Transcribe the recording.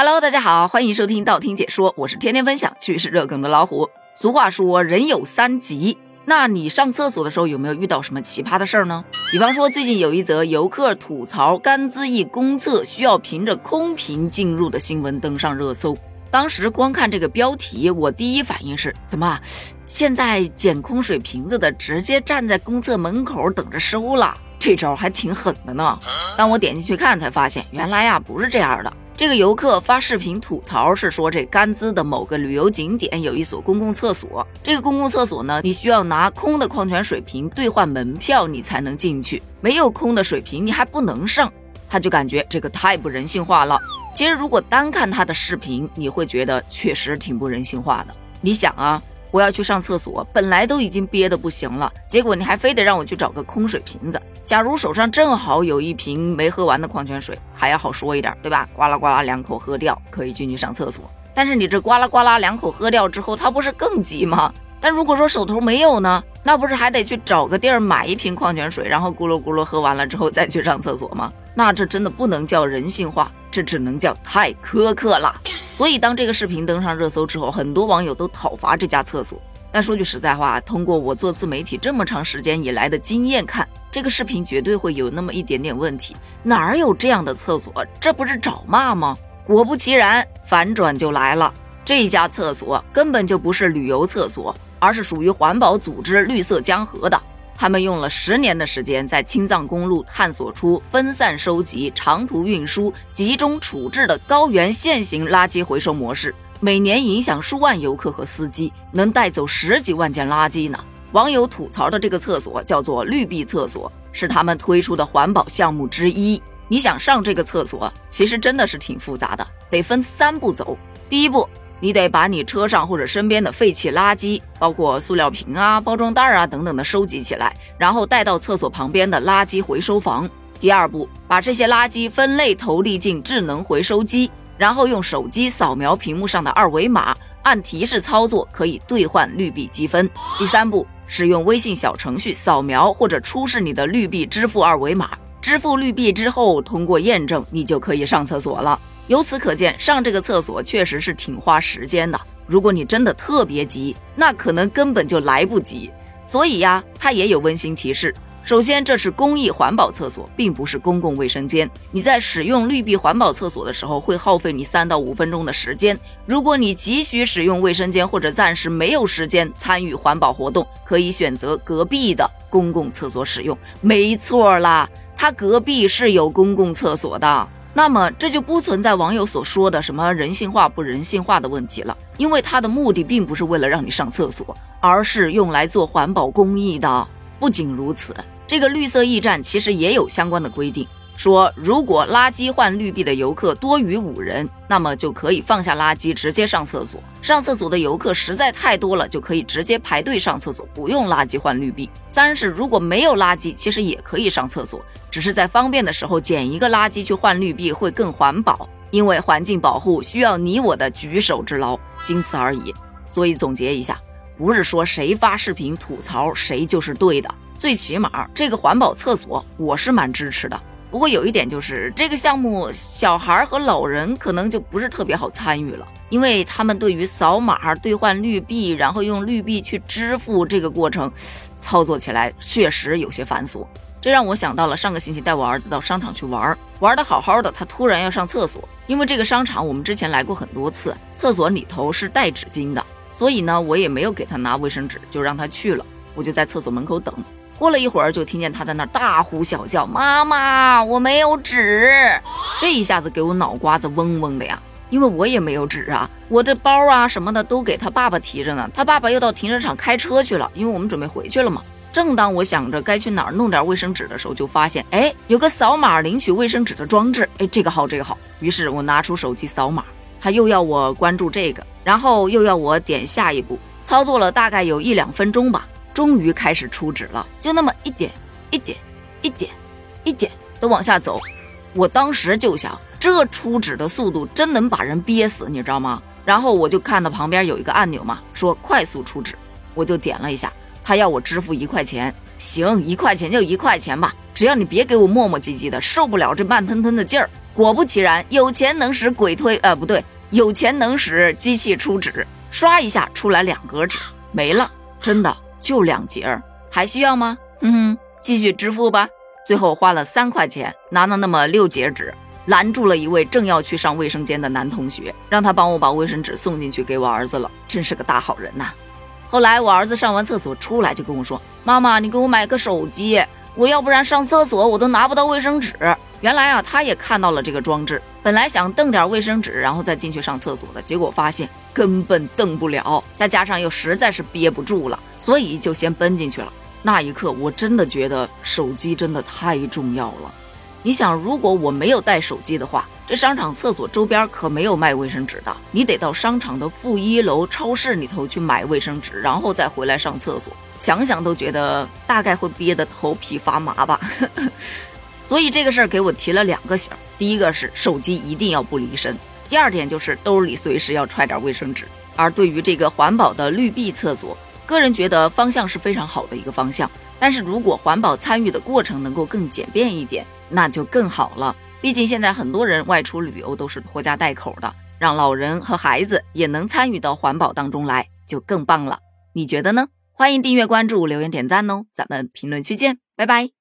Hello，大家好，欢迎收听道听解说，我是天天分享趣事热梗的老虎。俗话说人有三急，那你上厕所的时候有没有遇到什么奇葩的事儿呢？比方说最近有一则游客吐槽甘孜一公厕需要凭着空瓶进入的新闻登上热搜。当时光看这个标题，我第一反应是怎么现在捡空水瓶子的直接站在公厕门口等着收了？这招还挺狠的呢。当我点进去看，才发现原来呀不是这样的。这个游客发视频吐槽是说，这甘孜的某个旅游景点有一所公共厕所。这个公共厕所呢，你需要拿空的矿泉水瓶兑换门票，你才能进去。没有空的水瓶，你还不能上。他就感觉这个太不人性化了。其实，如果单看他的视频，你会觉得确实挺不人性化的。你想啊。我要去上厕所，本来都已经憋得不行了，结果你还非得让我去找个空水瓶子。假如手上正好有一瓶没喝完的矿泉水，还要好说一点，对吧？呱啦呱啦两口喝掉，可以进去上厕所。但是你这呱啦呱啦两口喝掉之后，它不是更急吗？但如果说手头没有呢，那不是还得去找个地儿买一瓶矿泉水，然后咕噜咕噜喝完了之后再去上厕所吗？那这真的不能叫人性化，这只能叫太苛刻了。所以当这个视频登上热搜之后，很多网友都讨伐这家厕所。但说句实在话，通过我做自媒体这么长时间以来的经验看，这个视频绝对会有那么一点点问题。哪儿有这样的厕所？这不是找骂吗？果不其然，反转就来了。这家厕所根本就不是旅游厕所，而是属于环保组织绿色江河的。他们用了十年的时间，在青藏公路探索出分散收集、长途运输、集中处置的高原线型垃圾回收模式，每年影响数万游客和司机，能带走十几万件垃圾呢。网友吐槽的这个厕所叫做绿壁厕所，是他们推出的环保项目之一。你想上这个厕所，其实真的是挺复杂的，得分三步走。第一步，你得把你车上或者身边的废弃垃圾，包括塑料瓶啊、包装袋啊等等的收集起来，然后带到厕所旁边的垃圾回收房。第二步，把这些垃圾分类投递进智能回收机，然后用手机扫描屏幕上的二维码，按提示操作可以兑换绿币积分。第三步，使用微信小程序扫描或者出示你的绿币支付二维码。支付绿币之后，通过验证，你就可以上厕所了。由此可见，上这个厕所确实是挺花时间的。如果你真的特别急，那可能根本就来不及。所以呀，它也有温馨提示。首先，这是公益环保厕所，并不是公共卫生间。你在使用绿币环保厕所的时候，会耗费你三到五分钟的时间。如果你急需使用卫生间，或者暂时没有时间参与环保活动，可以选择隔壁的公共厕所使用。没错啦。他隔壁是有公共厕所的，那么这就不存在网友所说的什么人性化不人性化的问题了，因为它的目的并不是为了让你上厕所，而是用来做环保公益的。不仅如此，这个绿色驿站其实也有相关的规定。说，如果垃圾换绿币的游客多于五人，那么就可以放下垃圾直接上厕所。上厕所的游客实在太多了，就可以直接排队上厕所，不用垃圾换绿币。三是如果没有垃圾，其实也可以上厕所，只是在方便的时候捡一个垃圾去换绿币会更环保，因为环境保护需要你我的举手之劳，仅此而已。所以总结一下，不是说谁发视频吐槽谁就是对的，最起码这个环保厕所我是蛮支持的。不过有一点就是，这个项目小孩和老人可能就不是特别好参与了，因为他们对于扫码兑换绿币，然后用绿币去支付这个过程，操作起来确实有些繁琐。这让我想到了上个星期带我儿子到商场去玩，玩的好好的，他突然要上厕所，因为这个商场我们之前来过很多次，厕所里头是带纸巾的，所以呢，我也没有给他拿卫生纸，就让他去了，我就在厕所门口等。过了一会儿，就听见他在那大呼小叫：“妈妈，我没有纸！”这一下子给我脑瓜子嗡嗡的呀，因为我也没有纸啊，我这包啊什么的都给他爸爸提着呢。他爸爸又到停车场开车去了，因为我们准备回去了嘛。正当我想着该去哪儿弄点卫生纸的时候，就发现，哎，有个扫码领取卫生纸的装置，哎，这个好，这个好。于是我拿出手机扫码，他又要我关注这个，然后又要我点下一步，操作了大概有一两分钟吧。终于开始出纸了，就那么一点一点一点一点的往下走。我当时就想，这出纸的速度真能把人憋死，你知道吗？然后我就看到旁边有一个按钮嘛，说快速出纸，我就点了一下，他要我支付一块钱。行，一块钱就一块钱吧，只要你别给我磨磨唧唧的，受不了这慢吞吞的劲儿。果不其然，有钱能使鬼推，呃，不对，有钱能使机器出纸，刷一下出来两格纸，没了，真的就两节儿，还需要吗？嗯哼，继续支付吧。最后花了三块钱，拿了那么六节纸，拦住了一位正要去上卫生间的男同学，让他帮我把卫生纸送进去给我儿子了，真是个大好人呐。后来我儿子上完厕所出来就跟我说：“妈妈，你给我买个手机，我要不然上厕所我都拿不到卫生纸。”原来啊，他也看到了这个装置，本来想蹬点卫生纸然后再进去上厕所的，结果发现根本蹬不了，再加上又实在是憋不住了，所以就先奔进去了。那一刻，我真的觉得手机真的太重要了。你想，如果我没有带手机的话，这商场厕所周边可没有卖卫生纸的，你得到商场的负一楼超市里头去买卫生纸，然后再回来上厕所。想想都觉得大概会憋得头皮发麻吧。所以这个事儿给我提了两个醒：第一个是手机一定要不离身；第二点就是兜里随时要揣点卫生纸。而对于这个环保的绿壁厕所，个人觉得方向是非常好的一个方向。但是如果环保参与的过程能够更简便一点，那就更好了。毕竟现在很多人外出旅游都是拖家带口的，让老人和孩子也能参与到环保当中来，就更棒了。你觉得呢？欢迎订阅、关注、留言、点赞哦！咱们评论区见，拜拜。